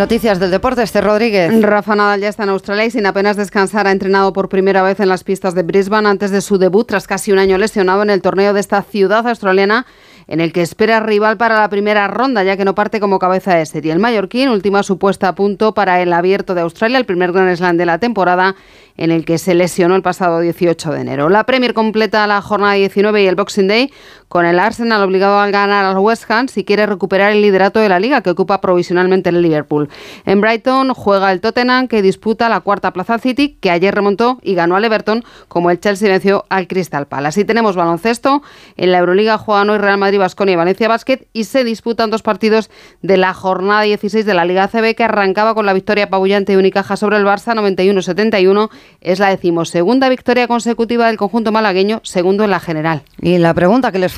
Noticias del deporte, este Rodríguez. Rafa Nadal ya está en Australia y sin apenas descansar ha entrenado por primera vez en las pistas de Brisbane antes de su debut tras casi un año lesionado en el torneo de esta ciudad australiana en el que espera rival para la primera ronda, ya que no parte como cabeza de serie. El mallorquín, última supuesta a punto para el abierto de Australia, el primer Grand Slam de la temporada, en el que se lesionó el pasado 18 de enero. La Premier completa la jornada 19 y el Boxing Day con el Arsenal obligado a ganar al West Ham si quiere recuperar el liderato de la liga que ocupa provisionalmente el Liverpool. En Brighton juega el Tottenham que disputa la cuarta plaza City que ayer remontó y ganó al Everton como el Chelsea venció al Crystal Palace. Y tenemos baloncesto, en la Euroliga juegan hoy Real Madrid, Basconia y Valencia Basket y se disputan dos partidos de la jornada 16 de la Liga ACB que arrancaba con la victoria apabullante de Unicaja sobre el Barça 91-71. Es la decimosegunda victoria consecutiva del conjunto malagueño, segundo en la general. Y la pregunta que les